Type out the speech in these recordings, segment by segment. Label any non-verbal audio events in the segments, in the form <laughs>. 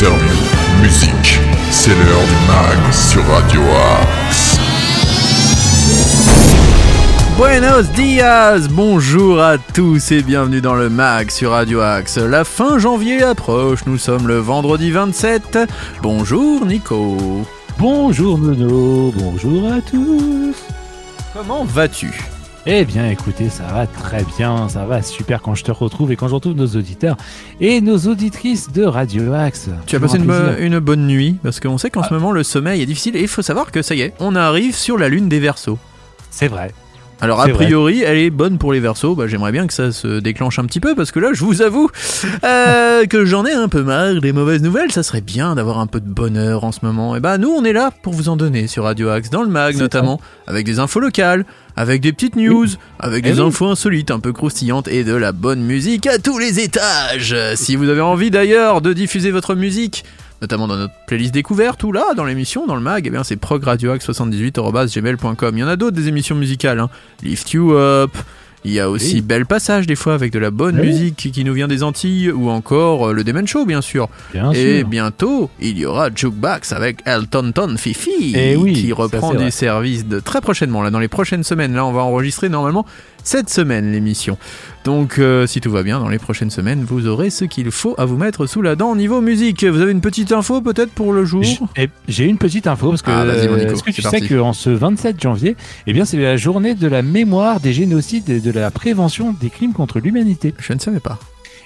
interviews, musique. C'est l'heure du mag sur Radio Axe. Buenos dias, bonjour à tous et bienvenue dans le mag sur Radio Axe. La fin janvier approche, nous sommes le vendredi 27. Bonjour Nico. Bonjour Nono, bonjour à tous. Comment vas-tu? Eh bien écoutez, ça va très bien, ça va super quand je te retrouve et quand je retrouve nos auditeurs et nos auditrices de Radio Axe. Tu as passé un une, bo- plaisir. une bonne nuit parce qu'on sait qu'en ce moment le sommeil est difficile et il faut savoir que ça y est, on arrive sur la lune des Verseaux. C'est vrai. Alors a vrai. priori, elle est bonne pour les Verseaux. Bah, j'aimerais bien que ça se déclenche un petit peu parce que là, je vous avoue euh, <laughs> que j'en ai un peu marre des mauvaises nouvelles. Ça serait bien d'avoir un peu de bonheur en ce moment. Et bah nous, on est là pour vous en donner sur Radio Axe, dans le mag notamment, avec des infos locales, avec des petites news, avec Eh des oui. infos insolites, un peu croustillantes et de la bonne musique à tous les étages. Si vous avez envie d'ailleurs de diffuser votre musique notamment dans notre playlist découverte ou là dans l'émission dans le mag eh bien c'est progradioax78@gmail.com il y en a d'autres des émissions musicales hein. Lift You Up il y a aussi Oui. Bel Passage des fois avec de la bonne Oui. musique qui nous vient des Antilles ou encore euh, le Demen Show bien sûr Bien et sûr. bientôt il y aura Jukebox avec Elton Ton Fifi Eh oui, qui reprend c'est du vrai. service de très prochainement là dans les prochaines semaines là on va enregistrer normalement cette semaine l'émission. Donc euh, si tout va bien dans les prochaines semaines vous aurez ce qu'il faut à vous mettre sous la dent au niveau musique. Vous avez une petite info peut-être pour le jour? Eh, J'ai une petite info parce que Ah, Nico, est-ce que tu sais qu'en ce 27 janvier, eh bien c'est la journée de la mémoire des génocides et de la prévention des crimes contre l'humanité. je ne savais pas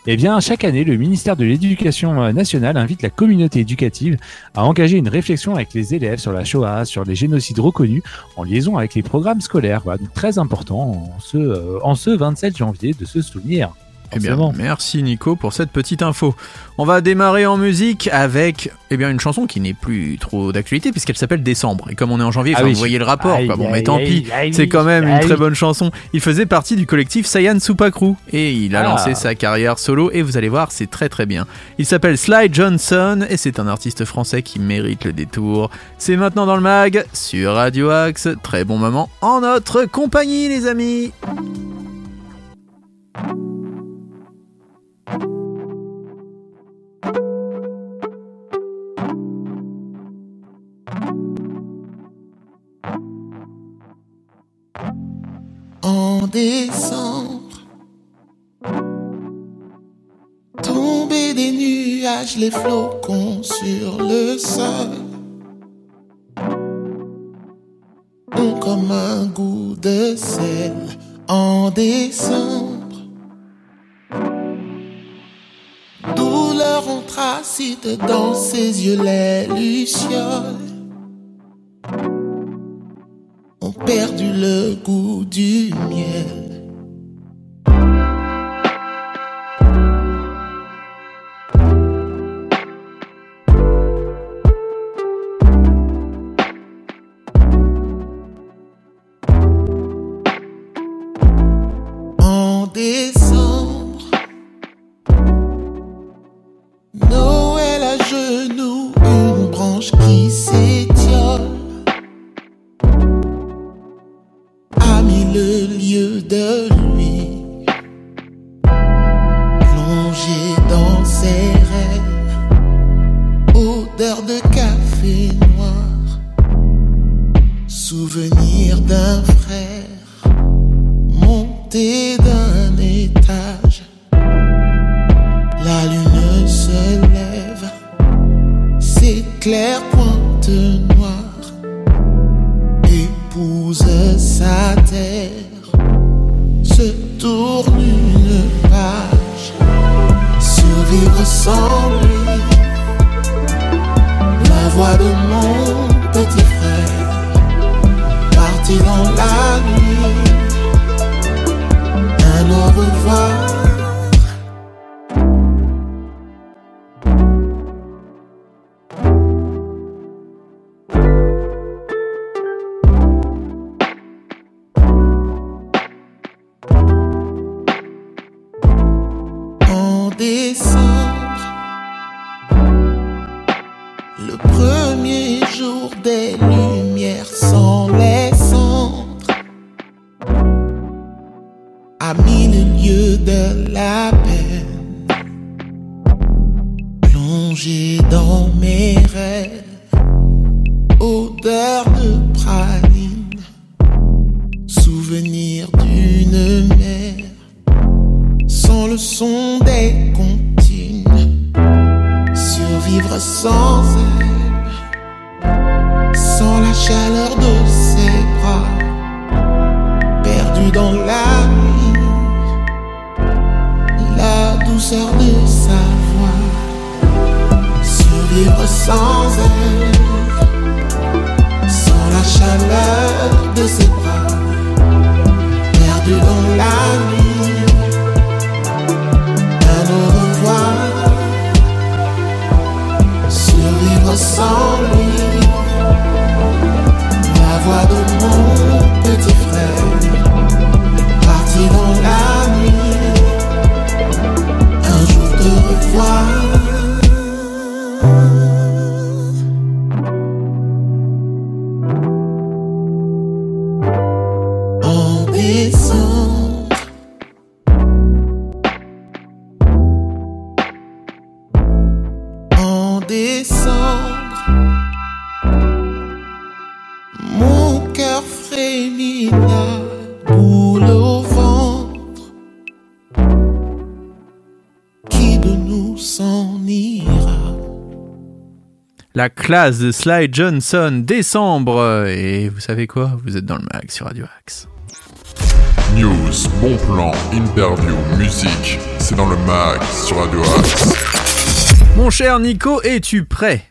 Eh bien, chaque année, le ministère de l'Éducation nationale invite la communauté éducative à engager une réflexion avec les élèves sur la Shoah, sur les génocides reconnus, en liaison avec les programmes scolaires. Voilà, donc très important en ce, euh, en ce 27 janvier de se souvenir. Eh bien, merci Nico pour cette petite info. On va démarrer en musique avec eh bien, une chanson qui n'est plus trop d'actualité puisqu'elle s'appelle Décembre. Et comme on est en janvier, Ah oui. vous voyez le rapport. Aïe, quoi. Bon, aïe, mais tant aïe, pis, c'est quand même une très bonne chanson. Il faisait partie du collectif Sayan Supakru et il a Ah. lancé sa carrière solo et vous allez voir, c'est très très bien. Il s'appelle Sly Johnson et c'est un artiste français qui mérite le détour. C'est maintenant dans le mag sur Radio Axe. Très bon moment en notre compagnie, les amis. En décembre. Tomber des nuages, les flocons sur le sol. Ont comme un goût de sel en décembre. Douleur anthracite dans ses yeux, les lucioles perdu le goût du miel. De café noir, souvenir d'un frère, monté d'un étage, la lune se lève, s'éclaire pointe noire épouse sa terre, survivre sans En décembre, mon cœur frémit la boule au ventre. Qui de nous s'en ira? La classe de Sly Johnson, décembre. Et vous savez quoi? Vous êtes dans le mag sur Radio Axe. News, bon plan, interview, musique, c'est dans le mag sur Radio Axe. Mon cher Nico, es-tu prêt?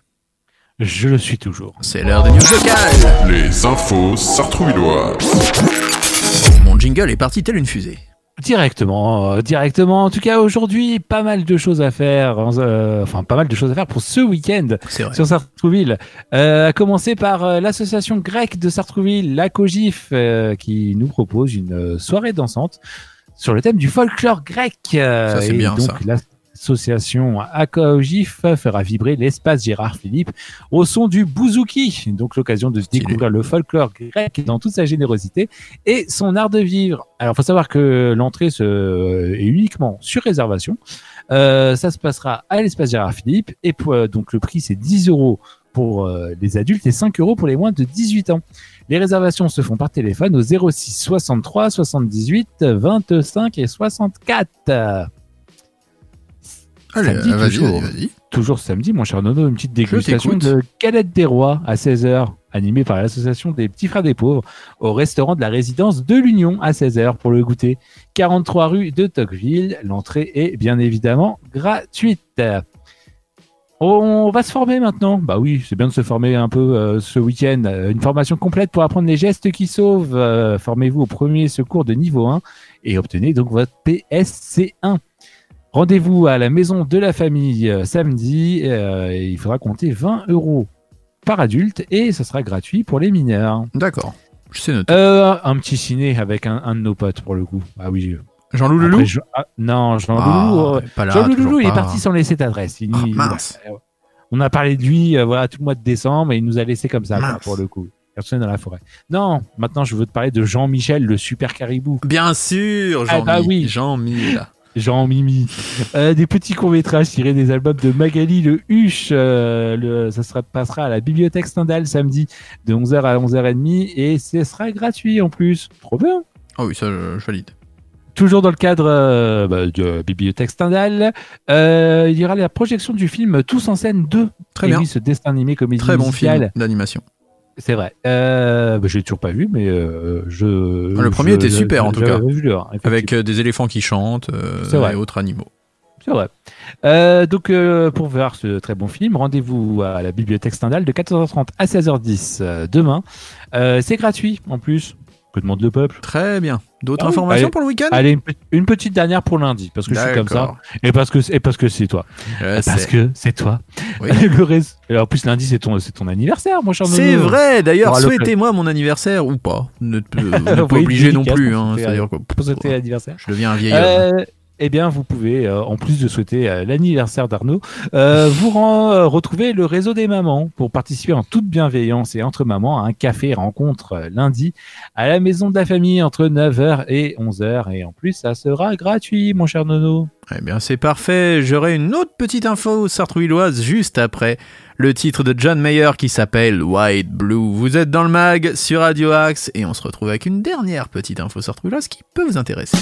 Je le suis toujours. C'est l'heure des news locales. Les infos sartrouvilloises. Mon jingle est parti tel une fusée. Directement, euh, directement. En tout cas, aujourd'hui, pas mal de choses à faire. euh, enfin, pas mal de choses à faire pour ce week-end sur Sartrouville. Euh, à commencer par euh, l'association grecque de Sartrouville, la COGIF, euh, qui nous propose une soirée dansante sur le thème du folklore grec. Ça, c'est bien, donc, ça. L'association ACOGIF fera vibrer l'espace Gérard Philippe au son du bouzouki. Donc l'occasion de découvrir le folklore grec dans toute sa générosité et son art de vivre. Alors, faut savoir que l'entrée se, est uniquement sur réservation. Euh, ça se passera à l'espace Gérard Philippe et pour, euh, donc le prix c'est 10 euros pour euh, les adultes et 5 euros pour les moins de 18 ans. Les réservations se font par téléphone au 06 63 78 25 et 64. Allez, Samedi, vas-y, toujours. vas-y, vas-y. Toujours samedi, mon cher Nono, une petite dégustation de galette des rois à 16h, animée par l'association des petits frères des pauvres, au restaurant de la résidence de l'Union à 16h pour le goûter. 43 rue de Tocqueville. L'entrée est bien évidemment gratuite. On va se former maintenant. Bah oui, c'est bien de se former un peu euh, ce week-end. Une formation complète pour apprendre les gestes qui sauvent. Euh, Formez-vous au premier secours de niveau 1 et obtenez donc votre PSC1. Rendez-vous à la maison de la famille euh, samedi. euh, et il faudra compter 20 euros par adulte et ce sera gratuit pour les mineurs. D'accord. Je sais noter. Euh, un petit ciné avec un, un de nos potes pour le coup. Ah oui. Jean-Loup Après, Loulou je- ah, non, Jean Ah, euh, Jean Loulou, toujours il est parti sans laisser d'adresse. Il- Ah, mince. euh, On a parlé de lui, euh, voilà, tout le mois de décembre, et il nous a laissé comme ça, quoi, pour le coup. Personne dans la forêt. Non, maintenant je veux te parler de Jean-Michel, le super caribou. Bien sûr, Ah Jean-Mi. bah oui. Jean-Mi, là. Jean-Mimi. Euh, des petits courts-métrages tirés des albums de Magali Le Huche. euh, le, ça sera, passera à la bibliothèque Stendhal samedi de 11h à 11h30 et ce sera gratuit en plus. Trop bien. Ah oui, ça, je, je valide. Toujours dans le cadre euh, bah, de la bibliothèque Stendhal, euh, il y aura la projection du film Tous en scène 2. Très Et bien. oui, ce dessin animé comédie Très bon film d'animation. C'est vrai. Euh, bah, je l'ai toujours pas vu, mais euh, je. Ah, le premier je- était je- super, en tout cas. vu. Avec euh, des éléphants qui chantent euh, et autres animaux. C'est vrai. Euh, donc, euh, pour voir ce très bon film, rendez-vous à la bibliothèque Stendhal de 14h30 à 16h10 euh, demain. Euh, c'est gratuit en plus. Que demande le peuple Très bien. D'autres Ah oui. informations Allez. pour le week-end Allez, une, pe- une petite dernière pour lundi, parce que je suis comme ça. Et parce que, et parce que c'est toi. Je parce sais. que c'est toi. Oui. <laughs> le reste. Et en plus, lundi, c'est ton, ton anniversaire, mon cher C'est vrai, d'ailleurs, souhaitez-moi mon anniversaire ou pas. Ne, <laughs> euh, vous n'êtes pas Oui, obligé non plus, hein, c'est-à-dire que Pour souhaiter l'anniversaire. je deviens un vieil homme. Eh bien, vous pouvez, euh, en plus de souhaiter euh, l'anniversaire d'Arnaud, euh, vous retrouver le réseau des mamans pour participer en toute bienveillance et entre mamans à un café rencontre lundi à la maison de la famille entre 9h et 11h. Et en plus, ça sera gratuit, mon cher Nono. Eh bien, c'est parfait. J'aurai une autre petite info sartrouilloise juste après le titre de John Mayer qui s'appelle White Blue. Vous êtes dans le mag sur Radio Axe et on se retrouve avec une dernière petite info sartrouilloise qui peut vous intéresser.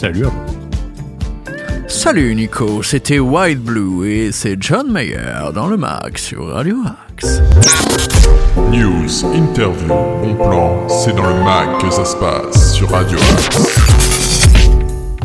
Salut Arnaud. Salut Nico, c'était White Blue et c'est John Mayer dans le mag sur Radio Axe. News, interview, bon plan, c'est dans le mag que ça se passe sur Radio Axe.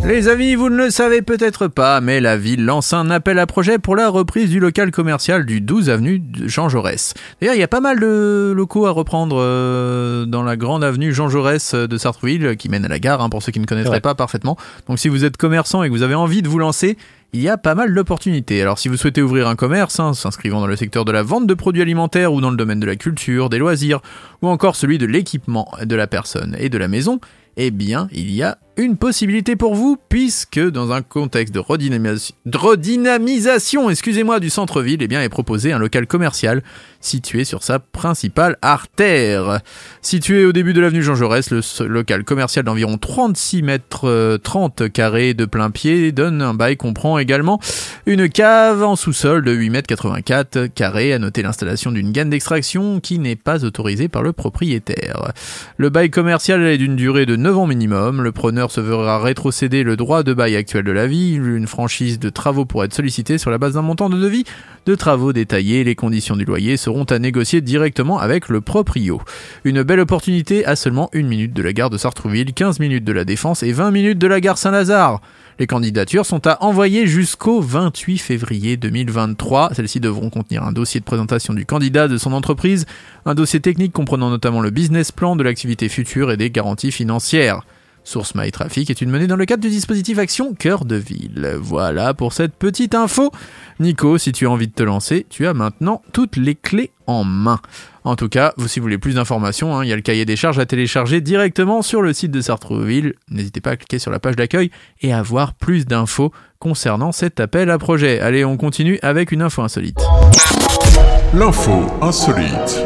Les amis, vous ne le savez peut-être pas, mais la ville lance un appel à projet pour la reprise du local commercial du 12 avenue Jean Jaurès. D'ailleurs, il y a pas mal de locaux à reprendre euh, dans la grande avenue Jean Jaurès euh, de Sartrouville qui mène à la gare, hein, pour ceux qui ne connaîtraient Ouais. pas parfaitement. Donc si vous êtes commerçant et que vous avez envie de vous lancer, il y a pas mal d'opportunités. Alors si vous souhaitez ouvrir un commerce, hein, s'inscrivant dans le secteur de la vente de produits alimentaires ou dans le domaine de la culture, des loisirs, ou encore celui de l'équipement de la personne et de la maison, eh bien, il y a une possibilité pour vous, puisque dans un contexte de, redynamisation, excusez-moi, du centre-ville, eh bien, est proposé un local commercial situé sur sa principale artère. Situé au début de l'avenue Jean Jaurès, le local commercial d'environ 36 mètres euh, 30 carrés de plein pied donne un bail comprend également une cave en sous-sol de 8 mètres 84 carrés, à noter l'installation d'une gaine d'extraction qui n'est pas autorisée par le propriétaire. Le bail commercial est d'une durée de 9 ans minimum. Le preneur se verra rétrocéder le droit de bail actuel de la vie. Une franchise de travaux pourrait être sollicitée sur la base d'un montant de devis de travaux détaillés. Les conditions du loyer seront à négocier directement avec le proprio. Une belle opportunité à seulement une minute de la gare de Sartrouville, 15 minutes de la Défense et 20 minutes de la gare Saint-Lazare. Les candidatures sont à envoyer jusqu'au 28 février 2023. Celles-ci devront contenir un dossier de présentation du candidat, de son entreprise, un dossier technique comprenant notamment le business plan de l'activité future et des garanties financières. Source MyTraffic est une menée dans le cadre du dispositif Action Cœur de Ville. Voilà pour cette petite info. Nico, si tu as envie de te lancer, tu as maintenant toutes les clés en main. En tout cas, vous, si vous voulez plus d'informations, hein, il y a le cahier des charges à télécharger directement sur le site de Sartrouville. N'hésitez pas à cliquer sur la page d'accueil et à voir plus d'infos concernant cet appel à projet. Allez, on continue avec une info insolite. L'info insolite.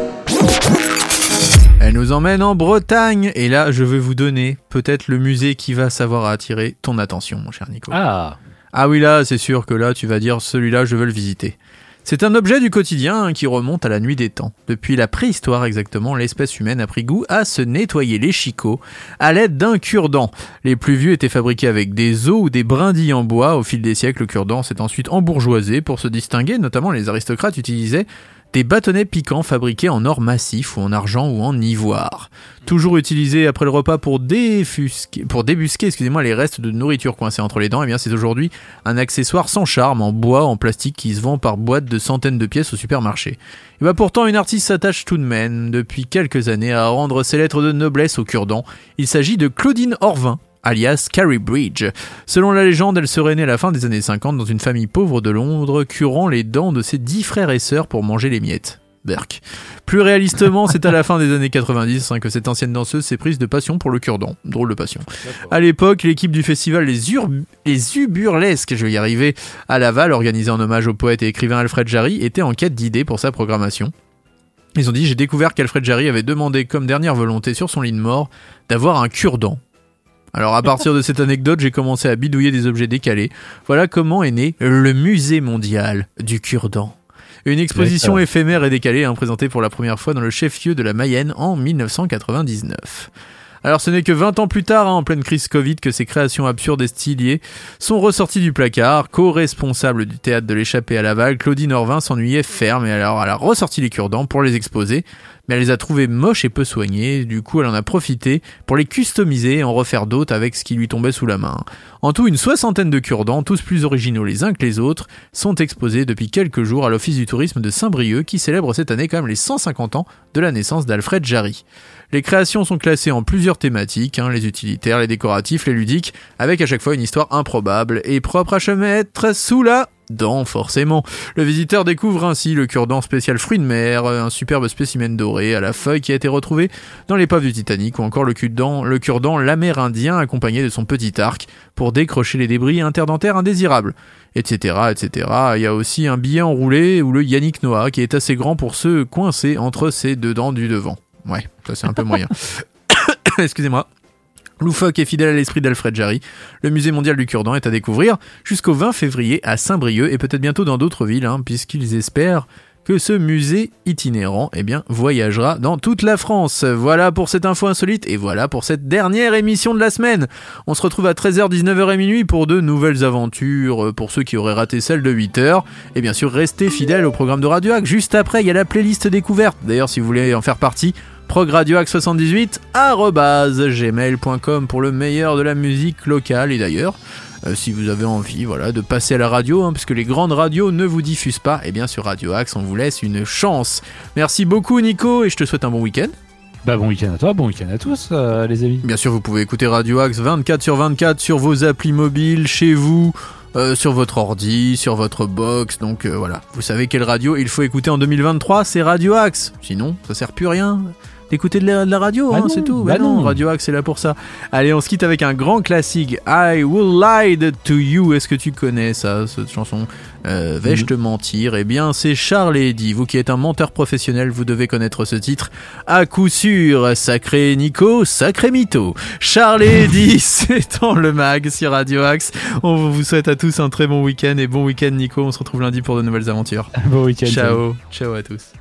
Elle nous emmène en Bretagne et là, je vais vous donner peut-être le musée qui va savoir attirer ton attention, mon cher Nico. Ah, Ah oui, là, c'est sûr que là, tu vas dire celui-là, je veux le visiter. C'est un objet du quotidien hein, qui remonte à la nuit des temps. Depuis la préhistoire exactement, l'espèce humaine a pris goût à se nettoyer les chicots à l'aide d'un cure-dent. Les plus vieux étaient fabriqués avec des os ou des brindilles en bois. Au fil des siècles, le cure-dent s'est ensuite embourgeoisé pour se distinguer. Notamment, les aristocrates utilisaient des bâtonnets piquants fabriqués en or massif ou en argent ou en ivoire. Toujours utilisé après le repas pour, débusquer excusez-moi, les restes de nourriture coincés entre les dents, et bien c'est aujourd'hui un accessoire sans charme en bois, en plastique qui se vend par boîte de centaines de pièces au supermarché. Et bah pourtant une artiste s'attache tout de même depuis quelques années à rendre ses lettres de noblesse au cure-dent. Il s'agit de Claudine Orvin, alias Carrie Bridge. Selon la légende, elle serait née à la fin des années 50 dans une famille pauvre de Londres, curant les dents de ses dix frères et sœurs pour manger les miettes. Berk. Plus réalistement, c'est à la fin des années 90 hein, que cette ancienne danseuse s'est prise de passion pour le cure-dent. Drôle de passion. À l'époque, l'équipe du festival Les, Ur les Uburlesques, je vais y arriver, à Laval, organisé en hommage au poète et écrivain Alfred Jarry, était en quête d'idées pour sa programmation. Ils ont dit J'ai découvert qu'Alfred Jarry avait demandé comme dernière volonté sur son lit de mort d'avoir un cure-dent. Alors à partir de cette anecdote, j'ai commencé à bidouiller des objets décalés. Voilà comment est né le musée mondial du cure-dent. Une exposition éphémère et décalée, hein, présentée pour la première fois dans le chef-lieu de la Mayenne en 1999. Alors ce n'est que 20 ans plus tard, hein, en pleine crise Covid, que ces créations absurdes et stylées sont ressorties du placard. Co-responsable du théâtre de l'échappée à Laval, Claudine Orvin s'ennuyait ferme et alors elle a ressorti les cure-dents pour les exposer, mais elle les a trouvées moches et peu soignées, du coup elle en a profité pour les customiser et en refaire d'autres avec ce qui lui tombait sous la main. En tout, une soixantaine de cure-dents, tous plus originaux les uns que les autres, sont exposés depuis quelques jours à l'Office du tourisme de Saint-Brieuc qui célèbre cette année quand même les 150 ans de la naissance d'Alfred Jarry. Les créations sont classées en plusieurs thématiques, hein, les utilitaires, les décoratifs, les ludiques, avec à chaque fois une histoire improbable et propre à se mettre sous la dent, forcément. Le visiteur découvre ainsi le cure-dent spécial fruits de mer, un superbe spécimen doré à la feuille qui a été retrouvé dans l'épave du Titanic, ou encore le cure-dent, le cure-dent l'amérindien accompagné de son petit arc pour décrocher les débris interdentaires indésirables, etc., etc. Il y a aussi un billet enroulé ou le Yannick Noah qui est assez grand pour se coincer entre ses deux dents du devant. Ouais, ça c'est un peu moyen. <coughs> Excusez-moi. Loufoque et fidèle à l'esprit d'Alfred Jarry, le musée mondial du cure-dent est à découvrir jusqu'au 20 février à Saint-Brieuc et peut-être bientôt dans d'autres villes, hein, puisqu'ils espèrent que ce musée itinérant eh bien, voyagera dans toute la France. Voilà pour cette info insolite et voilà pour cette dernière émission de la semaine. On se retrouve à 13h, 19h et minuit pour de nouvelles aventures pour ceux qui auraient raté celle de 8h. Et bien sûr, restez fidèles au programme de Radio Hack. Juste après, il y a la playlist découverte. D'ailleurs, si vous voulez en faire partie, progradioac78 gmail.com pour le meilleur de la musique locale et d'ailleurs euh, si vous avez envie voilà de passer à la radio hein, parce que les grandes radios ne vous diffusent pas et bien sur Radio Axe on vous laisse une chance merci beaucoup Nico et je te souhaite un bon week-end bah bon week-end à toi, bon week-end à tous, euh, les amis. bien sûr vous pouvez écouter Radio Axe 24 sur 24 sur vos applis mobiles chez vous euh, sur votre ordi, sur votre box. Donc voilà, vous savez quelle radio il faut écouter en 2023, c'est Radio Axe. Sinon, ça sert plus à rien d'écouter de la, de la radio, Bah hein, c'est tout. bah Bah non, non. Radio Axe c'est là pour ça. Allez, on se quitte avec un grand classique. I Will Lie to You. Est-ce que tu connais ça, cette chanson? Euh, Vais-je te mentir? Eh bien, c'est Charles Eddy. Vous qui êtes un menteur professionnel, vous devez connaître ce titre. À coup sûr, sacré Nico, sacré mytho. Charles Eddy, <laughs> c'est dans le mag sur Radio Axe. On vous souhaite à tous un très bon week-end et bon week-end Nico. On se retrouve lundi pour de nouvelles aventures. <laughs> Bon week-end. Ciao, ciao à tous.